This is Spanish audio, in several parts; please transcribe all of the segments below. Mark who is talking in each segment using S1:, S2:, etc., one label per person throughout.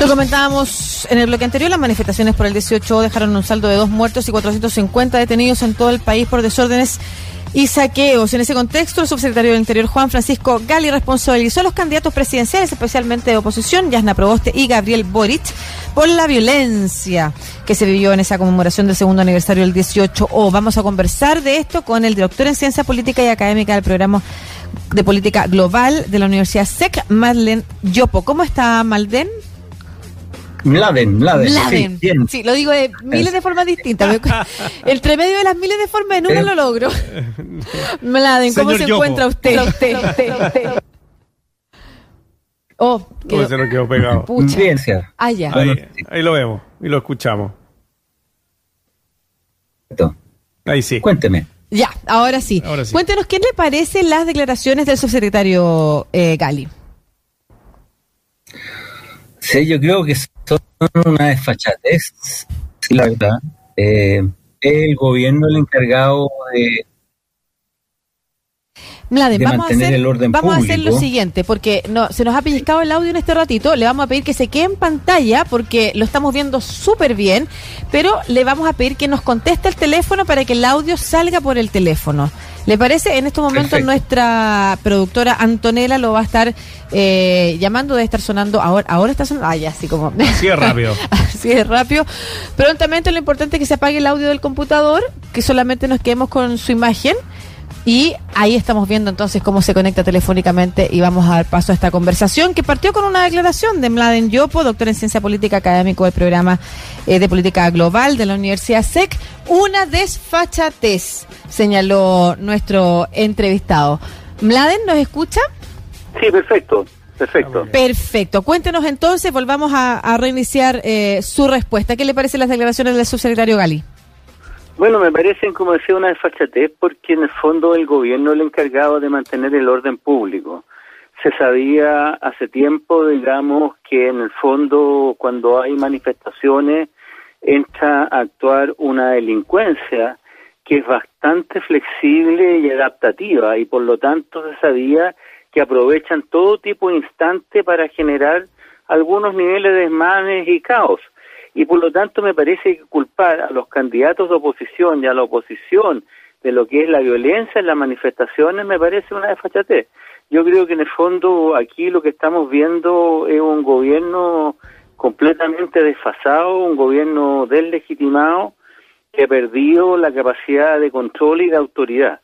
S1: Lo comentábamos en el bloque anterior, las manifestaciones por el 18 dejaron un saldo de dos muertos y 450 detenidos en todo el país por desórdenes y saqueos. En ese contexto, el subsecretario del Interior, Juan Francisco Gali, responsabilizó a los candidatos presidenciales, especialmente de oposición, Yasna Proboste y Gabriel Boric, por la violencia que se vivió en esa conmemoración del segundo aniversario del 18O. Vamos a conversar de esto con el director en Ciencia Política y Académica del programa de Política Global de la Universidad SEC, Madeleine Yopo. ¿Cómo está, Malden?
S2: Mladen, Mladen.
S1: Mladen. Sí, sí, lo digo de miles de formas distintas. Entre medio de las miles de formas, en una lo logro. Mladen, ¿cómo
S3: Señor
S1: se
S3: Yopo.
S1: encuentra usted? usted, usted, usted? Oh,
S3: Uy,
S1: quedó-
S3: se nos quedó pegado.
S1: pucha.
S2: Bien, sí.
S1: Ah, ya.
S3: Ahí, ahí lo vemos y lo escuchamos.
S2: Perfecto.
S3: Ahí sí.
S2: Cuénteme.
S1: Ya, ahora sí.
S3: Ahora sí.
S1: Cuéntenos, ¿qué le parecen las declaraciones del subsecretario eh, Gali?
S2: Sí, yo creo que son una desfachatez, sí, la verdad. Eh, el gobierno el encargado de...
S1: Mladen,
S2: de
S1: vamos, a
S2: mantener
S1: hacer,
S2: el orden
S1: vamos a hacer lo siguiente, porque no, se nos ha pellizcado el audio en este ratito. Le vamos a pedir que se quede en pantalla, porque lo estamos viendo súper bien, pero le vamos a pedir que nos conteste el teléfono para que el audio salga por el teléfono. ¿Le parece? En estos momentos
S2: Perfecto.
S1: nuestra productora Antonella lo va a estar eh, llamando, debe estar sonando ahora. Ahora está sonando. Ah, ya, así como.
S3: Así es rápido.
S1: Así es rápido. Prontamente lo importante es que se apague el audio del computador, que solamente nos quedemos con su imagen. Y ahí estamos viendo entonces cómo se conecta telefónicamente y vamos a dar paso a esta conversación que partió con una declaración de Mladen Yopo, doctor en ciencia política académico del programa eh, de política global de la Universidad SEC. Una desfachatez, señaló nuestro entrevistado. Mladen, ¿nos escucha?
S4: Sí, perfecto, perfecto.
S1: Perfecto. Cuéntenos entonces, volvamos a, a reiniciar eh, su respuesta. ¿Qué le parecen las declaraciones del subsecretario Gali?
S4: Bueno, me parecen, como decía, una desfachatez porque en el fondo el gobierno es el encargado de mantener el orden público. Se sabía hace tiempo, digamos, que en el fondo cuando hay manifestaciones entra a actuar una delincuencia que es bastante flexible y adaptativa y por lo tanto se sabía que aprovechan todo tipo de instante para generar algunos niveles de desmanes y caos. Y por lo tanto me parece que culpar a los candidatos de oposición y a la oposición de lo que es la violencia en las manifestaciones me parece una desfachatez. Yo creo que en el fondo aquí lo que estamos viendo es un gobierno completamente desfasado, un gobierno deslegitimado que ha perdido la capacidad de control y de autoridad.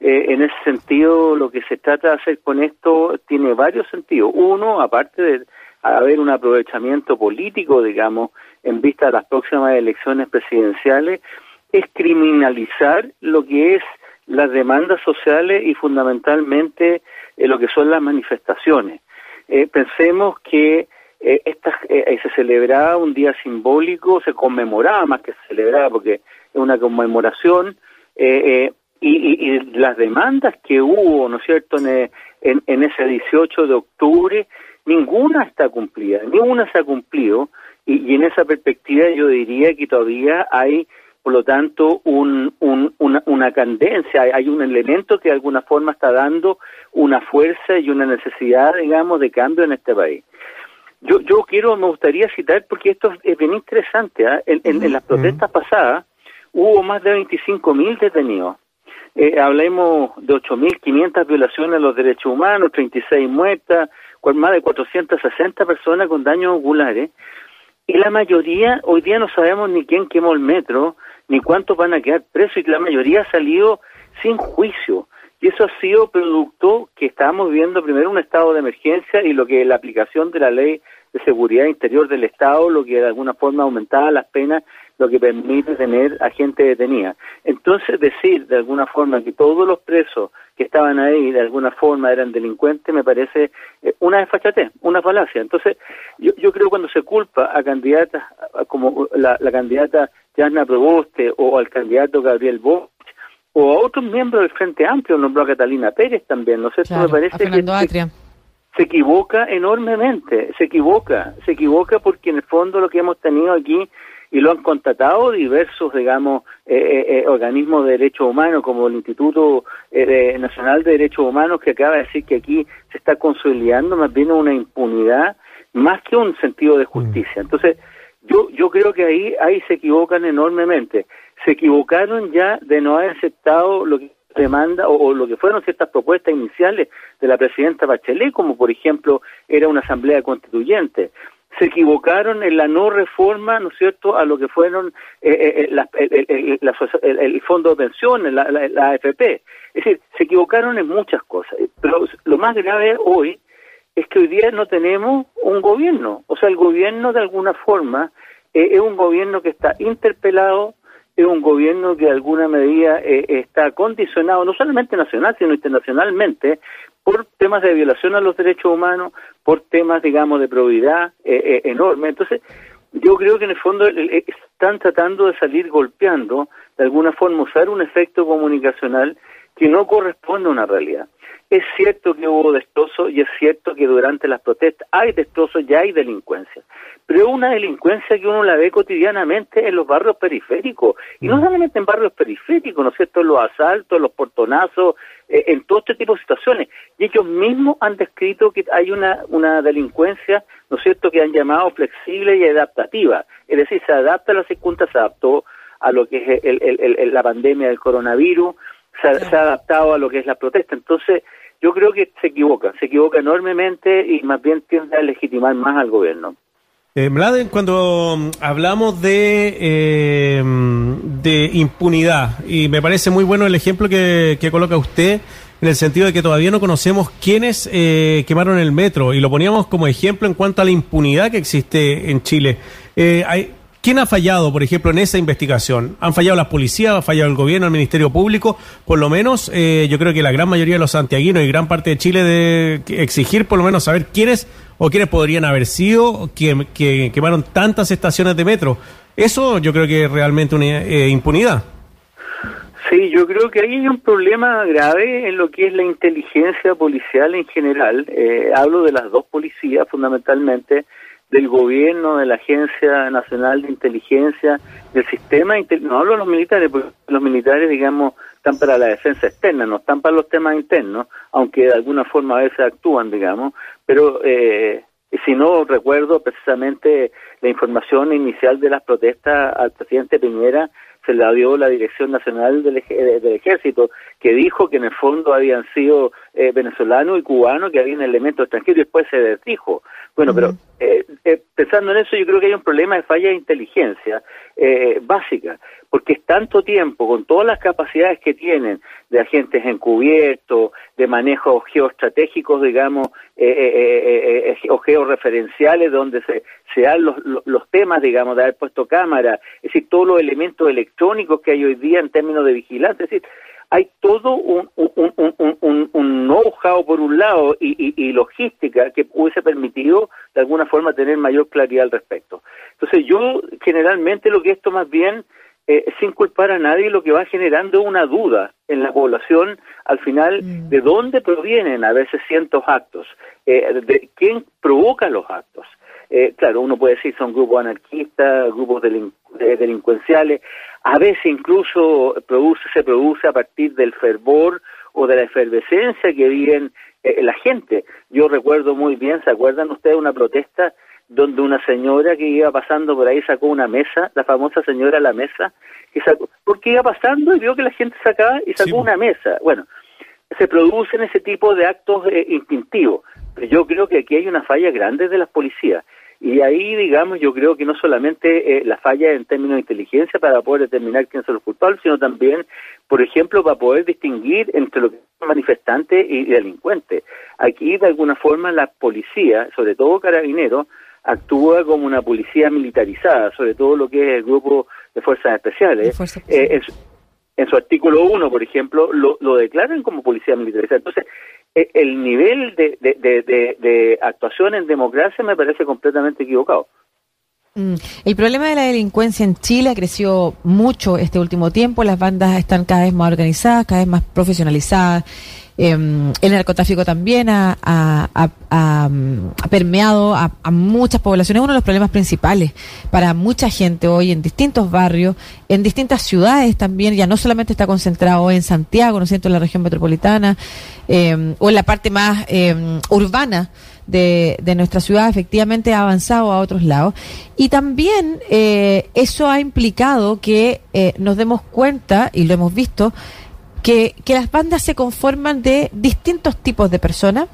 S4: Eh, en ese sentido, lo que se trata de hacer con esto tiene varios sentidos. Uno, aparte de haber un aprovechamiento político, digamos, en vista de las próximas elecciones presidenciales, es criminalizar lo que es las demandas sociales y fundamentalmente eh, lo que son las manifestaciones. Eh, pensemos que eh, estas, eh, se celebraba un día simbólico, se conmemoraba más que se celebraba porque es una conmemoración, y, y- y las demandas que hubo, ¿no es cierto?, en, en, en ese 18 de octubre, ninguna está cumplida, ninguna se ha cumplido, y, y en esa perspectiva yo diría que todavía hay, por lo tanto, un, un- una, una candencia, hay, un elemento que de alguna forma está dando una fuerza y una necesidad, digamos, de cambio en este país. Yo, yo quiero, me gustaría citar, porque esto es bien interesante, ¿ah? en, en- en las protestas pasadas hubo más de 25 mil detenidos. Eh, hablemos de 8.500 violaciones a los derechos humanos, 36 muertas, con más de 460 personas con daños oculares. Y la mayoría, hoy día no sabemos ni quién quemó el metro, ni cuántos van a quedar presos, y la mayoría ha salido sin juicio. Y eso ha sido producto que estábamos viendo primero un estado de emergencia y lo que la aplicación de la ley de seguridad interior del Estado, lo que de alguna forma aumentaba las penas, lo que permite tener a gente detenida. Entonces decir de alguna forma que todos los presos que estaban ahí de alguna forma eran delincuentes me parece eh, una desfachatez, una falacia. Entonces yo, yo creo cuando se culpa a candidatas como la, la candidata Jasna Proboste o al candidato Gabriel Bosch o a otros miembros del Frente Amplio, nombró a Catalina Pérez también, ¿no sé,
S1: Claro,
S4: me parece
S1: a
S4: que,
S1: Atria.
S4: se equivoca enormemente, se equivoca, se equivoca porque en el fondo lo que hemos tenido aquí y lo han constatado diversos, digamos, eh, eh, eh, organismos de derechos humanos como el Instituto eh, Nacional de Derechos Humanos que acaba de decir que aquí se está consolidando más bien una impunidad más que un sentido de justicia. Entonces, yo, yo creo que ahí, ahí se equivocan enormemente. Se equivocaron ya de no haber aceptado lo que demanda o, o, lo que fueron ciertas propuestas iniciales de la presidenta Bachelet, como por ejemplo era una asamblea constituyente. Se equivocaron en la no reforma, ¿no es cierto?, a lo que fueron eh, eh, la, el, fondo de pensiones, la, la, AFP. Es decir, se equivocaron en muchas cosas. Pero lo más grave hoy es que hoy día no tenemos un gobierno. O sea, el gobierno de alguna forma eh, es un gobierno que está interpelado, es un gobierno que de alguna medida eh, está condicionado, no solamente nacional, sino internacionalmente, por temas de violación a los derechos humanos, por temas, digamos, de probidad eh, eh, enorme. Entonces, yo creo que en el fondo están tratando de salir golpeando, de alguna forma, usar un efecto comunicacional que no corresponde a una realidad. Es cierto que hubo destrozos y es cierto que durante las protestas hay destrozos y hay delincuencia, pero es una delincuencia que uno la ve cotidianamente en los barrios periféricos, y no solamente en barrios periféricos, ¿no es cierto?, en los asaltos, los portonazos, eh, en todo este tipo de situaciones. Y ellos mismos han descrito que hay una, una delincuencia, ¿no es cierto?, que han llamado flexible y adaptativa, es decir, se adapta a las circunstancias, se adaptó a lo que es el, el, el, la pandemia del coronavirus, se, se ha adaptado a lo que es la protesta. Entonces, yo creo que se equivoca, se equivoca enormemente y más bien tiende a legitimar más al gobierno.
S3: Eh, Mladen, cuando hablamos de, eh, de impunidad, y me parece muy bueno el ejemplo que, que, coloca usted, en el sentido de que todavía no conocemos quiénes eh, quemaron el metro, y lo poníamos como ejemplo en cuanto a la impunidad que existe en Chile. Eh, hay, ¿Quién ha fallado, por ejemplo, en esa investigación? ¿Han fallado las policías? ¿Ha fallado el gobierno, el Ministerio Público? Por lo menos, eh, yo creo que la gran mayoría de los santiaguinos y gran parte de Chile de exigir por lo menos saber quiénes o quiénes podrían haber sido que, que quemaron tantas estaciones de metro. Eso yo creo que es realmente una eh, impunidad.
S4: Sí, yo creo que ahí hay un problema grave en lo que es la inteligencia policial en general. Eh, hablo de las dos policías fundamentalmente del gobierno, de la Agencia Nacional de Inteligencia, del sistema, no hablo de los militares, porque los militares, digamos, están para la defensa externa, no están para los temas internos, aunque de alguna forma a veces actúan, digamos, pero eh, si no recuerdo precisamente la información inicial de las protestas al presidente Piñera, se la dio la Dirección Nacional del, del, Ejército, que dijo que en el fondo habían sido eh, venezolanos y cubanos, que habían elementos extranjeros y después se desdijo. Bueno, uh -huh. pero eh, eh, pensando en eso, yo creo que hay un problema de falla de inteligencia eh, básica, porque es tanto tiempo, con todas las capacidades que tienen de agentes encubiertos, de manejos geoestratégicos, digamos, eh, o georreferenciales, donde se, se dan los, los, temas, digamos, de haber puesto cámara, es decir, todos los elementos electrónicos que hay hoy día en términos de vigilancia, es decir, hay todo un, un, un, un, un know-how por un lado y, y, y, logística que hubiese permitido de alguna forma tener mayor claridad al respecto. Entonces yo generalmente lo que esto más bien, eh, sin culpar a nadie, lo que va generando una duda en la población al final mm. de dónde provienen a veces cientos actos, eh, de quién provoca los actos. Eh, claro, uno puede decir son grupos anarquistas, grupos delin delincuenciales, a veces incluso produce, se produce a partir del fervor o de la efervescencia que viven eh, la gente. Yo recuerdo muy bien, ¿se acuerdan ustedes una protesta donde una señora que iba pasando por ahí sacó una mesa, la famosa señora la mesa, que sacó, porque iba pasando y vio que la gente sacaba y sacó sí. una mesa. Bueno, se producen ese tipo de actos eh, instintivos, pero yo creo que aquí hay una falla grande de las policías. Y ahí, digamos, yo creo que no solamente eh, la falla en términos de inteligencia para poder determinar quién son los culpables, sino también, por ejemplo, para poder distinguir entre lo que es manifestante y delincuente. Aquí, de alguna forma, la policía, sobre todo carabineros, actúa como una policía militarizada, sobre todo lo que es el grupo de fuerzas especiales. De eh, en, su, en, su, artículo 1, por ejemplo, lo, lo declaran como policía militarizada. Entonces, el nivel de, de, de, de, actuación en democracia me parece completamente equivocado.
S1: Mm. El problema de la delincuencia en Chile ha crecido mucho este último tiempo. Las bandas están cada vez más organizadas, cada vez más profesionalizadas. Eh, el narcotráfico también ha, ha, permeado a, muchas poblaciones. Uno de los problemas principales para mucha gente hoy en distintos barrios, en distintas ciudades también, ya no solamente está concentrado en Santiago, ¿no es cierto?, en la región metropolitana, eh, o en la parte más eh, urbana de, de nuestra ciudad efectivamente ha avanzado a otros lados. Y también eh, eso ha implicado que eh, nos demos cuenta, y lo hemos visto, que, que las bandas se conforman de distintos tipos de personas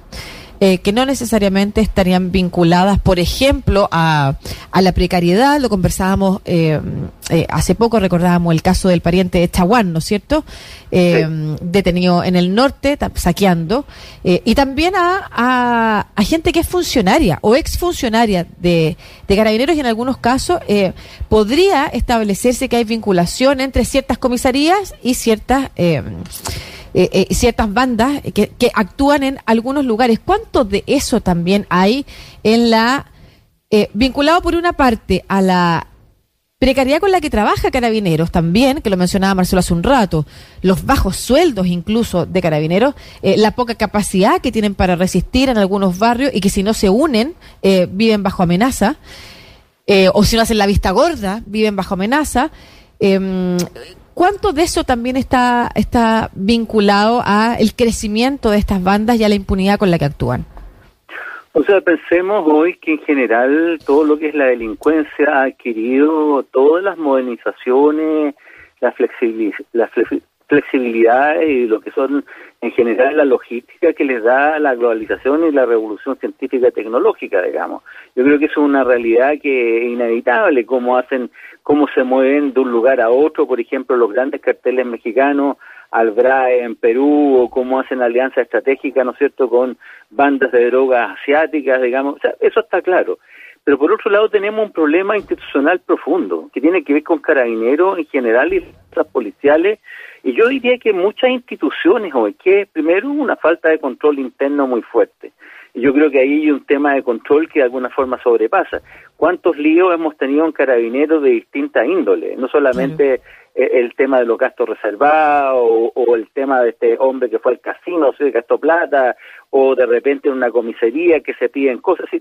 S1: eh, que no necesariamente estarían vinculadas, por ejemplo, a, a la precariedad. Lo conversábamos eh, eh, hace poco, recordábamos el caso del pariente de Chaguán, ¿no es cierto? Detenido en el norte, saqueando. y también a, a, a, gente que es funcionaria o exfuncionaria de, de carabineros y en algunos casos podría establecerse que hay vinculación entre ciertas comisarías y ciertas eh, eh, ciertas bandas que, que, actúan en algunos lugares. ¿Cuánto de eso también hay en la... Eh, vinculado por una parte a la precariedad con la que trabaja Carabineros también, que lo mencionaba Marcelo hace un rato, los bajos sueldos incluso de Carabineros, eh, la poca capacidad que tienen para resistir en algunos barrios y que si no se unen eh, viven bajo amenaza, o si no hacen la vista gorda, viven bajo amenaza. ¿Cuánto de eso también está, está vinculado a el crecimiento de estas bandas y a la impunidad con la que actúan?
S4: O sea, pensemos hoy que en general todo lo que es la delincuencia ha adquirido todas las modernizaciones, la flexibilidad, la flexibilidad y lo que son en general la logística que les da la globalización y la revolución científica tecnológica, digamos. Yo creo que eso es una realidad que es inevitable, cómo hacen, cómo se mueven de un lugar a otro, por ejemplo, los grandes carteles mexicanos al BRAE en Perú, o cómo hacen alianza estratégica, ¿no es cierto?, con bandas de drogas asiáticas, digamos, o sea, eso está claro. Pero por otro lado tenemos un problema institucional profundo, que tiene que ver con carabineros en general y las policiales, y yo diría que muchas instituciones hoy, que primero una falta de control interno muy fuerte. Y yo creo que ahí hay un tema de control que de alguna forma sobrepasa. ¿Cuántos líos hemos tenido en carabineros de distintas índoles? No solamente el tema de los gastos reservados o, el tema de este hombre que fue al casino, se gastó plata, o de repente en una comisaría que se piden cosas. así.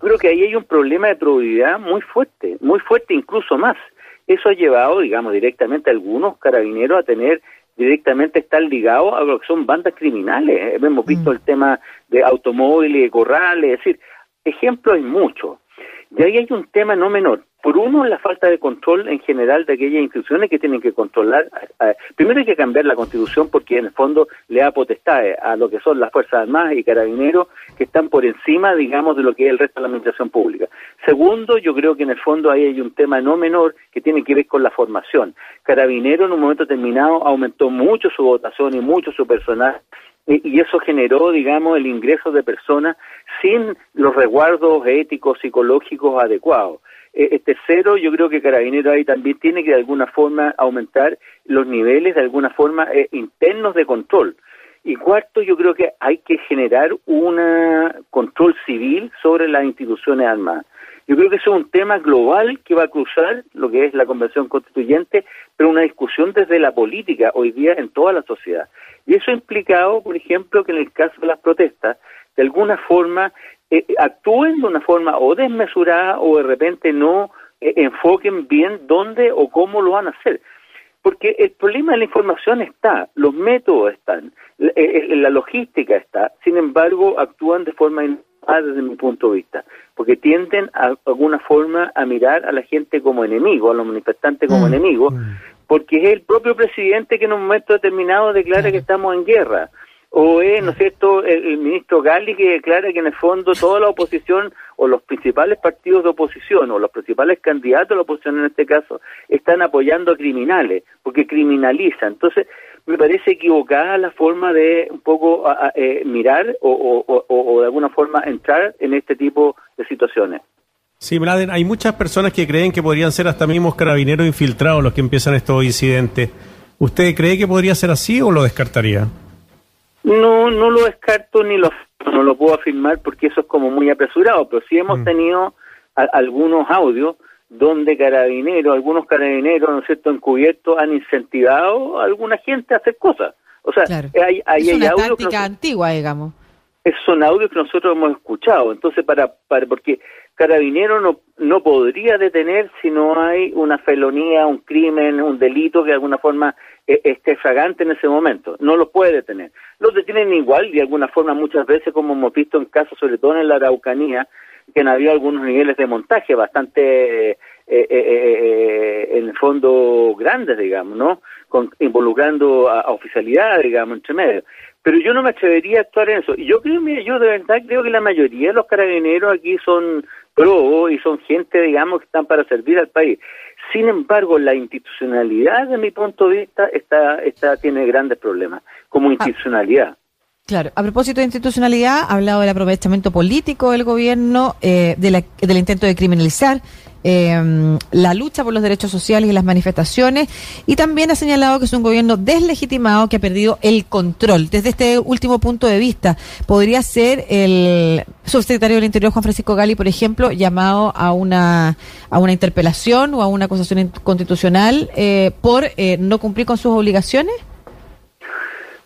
S4: Creo que ahí hay un problema de probabilidad muy fuerte, muy fuerte incluso más. Eso ha llevado, digamos, directamente a algunos carabineros a tener directamente estar ligados a lo que son bandas criminales. Hemos mm. visto el tema de automóviles, corrales, es decir, ejemplos hay muchos. Y ahí hay un tema no menor. Por uno, la falta de control en general de aquellas instituciones que tienen que controlar. primero hay que cambiar la constitución porque en el fondo le da potestad a lo que son las Fuerzas Armadas y Carabineros que están por encima, digamos, de lo que es el resto de la administración pública. Segundo, yo creo que en el fondo ahí hay un tema no menor que tiene que ver con la formación. Carabinero en un momento determinado aumentó mucho su votación y mucho su personal y eso generó, digamos, el ingreso de personas sin los resguardos éticos, psicológicos adecuados. Eh, tercero, yo creo que Carabinero ahí también tiene que de alguna forma aumentar los niveles, de alguna forma, eh, internos de control. Y cuarto, yo creo que hay que generar un control civil sobre las instituciones armadas. Yo creo que eso es un tema global que va a cruzar lo que es la Convención Constituyente, pero una discusión desde la política hoy día en toda la sociedad. Y eso ha implicado, por ejemplo, que en el caso de las protestas, de alguna forma eh, actúen de una forma o desmesurada o de repente no eh, enfoquen bien dónde o cómo lo van a hacer. Porque el problema de la información está, los métodos están, la, eh, la logística está, sin embargo actúan de forma inadecuada desde mi punto de vista, porque tienden a, de alguna forma a mirar a la gente como enemigo, a los manifestantes como mm, enemigos, mm. porque es el propio presidente que en un momento determinado declara que estamos en guerra o es, ¿no es cierto?, el, ministro Gali que declara que en el fondo toda la oposición o los principales partidos de oposición o los principales candidatos de la oposición en este caso están apoyando a criminales, porque criminalizan. Entonces, me parece equivocada la forma de un poco eh, mirar o, o, de alguna forma entrar en este tipo de situaciones.
S3: Sí, Bladen, hay muchas personas que creen que podrían ser hasta mismos carabineros infiltrados los que empiezan estos incidentes. ¿Usted cree que podría ser así o lo descartaría?
S4: No, no lo descarto ni lo, no lo puedo afirmar porque eso es como muy apresurado, pero sí hemos mm. tenido algunos audios donde carabineros, algunos carabineros, ¿no es cierto?, encubiertos han incentivado a alguna gente a hacer cosas. O sea, hay, hay,
S1: es una táctica antigua, digamos.
S4: esos son audios que nosotros hemos escuchado. Entonces, para, para porque Carabinero no, no podría detener si no hay una felonía, un crimen, un delito que de alguna forma eh, esté fragante en ese momento. No lo puede detener. Los detienen igual, de alguna forma, muchas veces, como hemos visto en casos, sobre todo en la Araucanía, que han habido algunos niveles de montaje bastante, eh, eh, en el fondo, grandes, digamos, ¿no? Con, involucrando a, oficialidad, digamos, entre medio pero yo no me atrevería a actuar en eso. Y yo creo, mire, yo de verdad creo que la mayoría de los carabineros aquí son pro y son gente, digamos, que están para servir al país. Sin embargo, la institucionalidad, de mi punto de vista, está, está, tiene grandes problemas, como ah. institucionalidad.
S1: Claro, a propósito de institucionalidad, ha hablado del aprovechamiento político del gobierno, eh, del intento de criminalizar eh, la lucha por los derechos sociales y las manifestaciones, y también ha señalado que es un gobierno deslegitimado que ha perdido el control. Desde este último punto de vista, ¿podría ser el subsecretario del Interior, Juan Francisco Gali, por ejemplo, llamado a una, a una interpelación o a una acusación constitucional eh, por eh, no cumplir con sus obligaciones?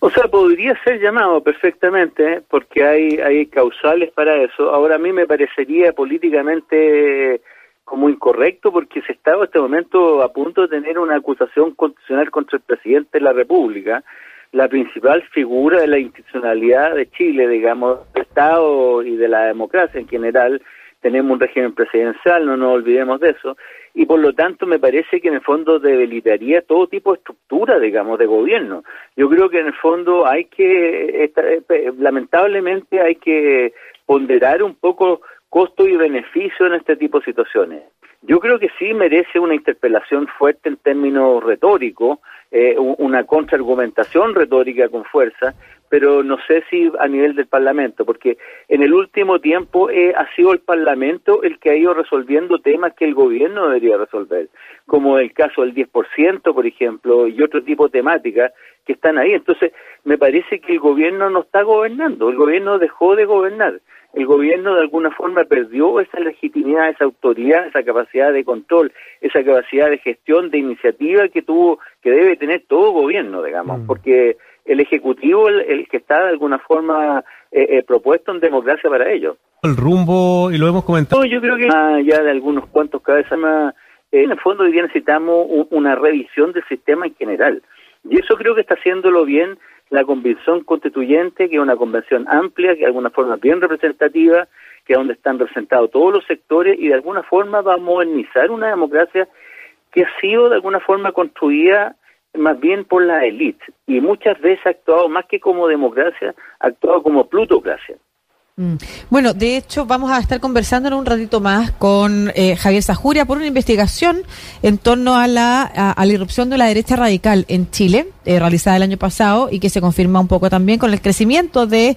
S4: O sea, podría ser llamado perfectamente, ¿eh? porque hay, hay causales para eso. Ahora a mí me parecería políticamente como incorrecto porque se está en este momento a punto de tener una acusación constitucional contra el presidente de la República, la principal figura de la institucionalidad de Chile, digamos, del Estado y de la democracia en general. Tenemos un régimen presidencial, no nos olvidemos de eso y por lo tanto me parece que en el fondo debilitaría todo tipo de estructura, digamos, de gobierno. Yo creo que en el fondo hay que, eh, lamentablemente hay que ponderar un poco costo y beneficio en este tipo de situaciones. Yo creo que sí merece una interpelación fuerte en términos retóricos, eh, una contraargumentación retórica con fuerza, pero no sé si a nivel del Parlamento, porque en el último tiempo eh, ha sido el Parlamento el que ha ido resolviendo temas que el gobierno debería resolver, como el caso del 10%, por ejemplo, y otro tipo de temáticas que están ahí. Entonces, me parece que el gobierno no está gobernando, el gobierno dejó de gobernar. El gobierno de alguna forma perdió esa legitimidad, esa autoridad, esa capacidad de control, esa capacidad de gestión, de iniciativa que tuvo, que debe tener todo gobierno, digamos, mm. porque el Ejecutivo el, el que está de alguna forma eh, eh, propuesto en democracia para ello.
S3: El rumbo, y lo hemos comentado.
S4: yo creo que ya de algunos cuantos cabezas más, eh, en el fondo hoy día necesitamos una revisión del sistema en general. Y eso creo que está haciéndolo bien la convención constituyente, que es una convención amplia, que de alguna forma bien representativa, que es donde están representados todos los sectores y de alguna forma va a modernizar una democracia que ha sido de alguna forma construida más bien por la élite y muchas veces ha actuado más que como democracia, ha actuado como plutocracia.
S1: Mm. Bueno, de hecho, vamos a estar conversando en un ratito más con eh, Javier Sajuria por una investigación en torno a la, a, la irrupción de la derecha radical en Chile, eh, realizada el año pasado y que se confirma un poco también con el crecimiento de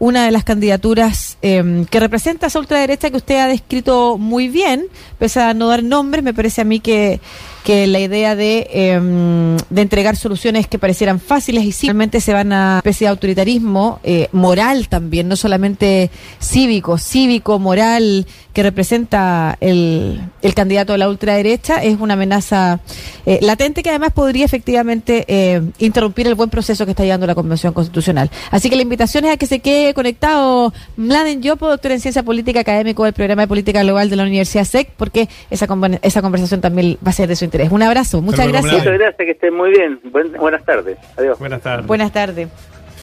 S1: una de las candidaturas em, que representa esa ultraderecha que usted ha descrito muy bien, pese a no dar nombres, me parece a mí que que la idea de, em, de entregar soluciones que parecieran fáciles y simplemente se van a especie de autoritarismo eh, moral también, no solamente cívico, cívico, moral, que representa el, el candidato de la ultraderecha, es una amenaza eh, latente que además podría efectivamente eh, interrumpir el buen proceso que está llevando la Convención Constitucional. Así que la invitación es a que se quede conectado Mladen Yopo, doctor en Ciencia Política Académico del Programa de Política Global de la Universidad SEC, porque esa, esa conversación también va a ser de su interés. Un abrazo, muchas gracias.
S4: Muchas gracias, que estén muy bien. buenas tardes. Adiós.
S3: Buenas tardes.
S1: Buenas tardes.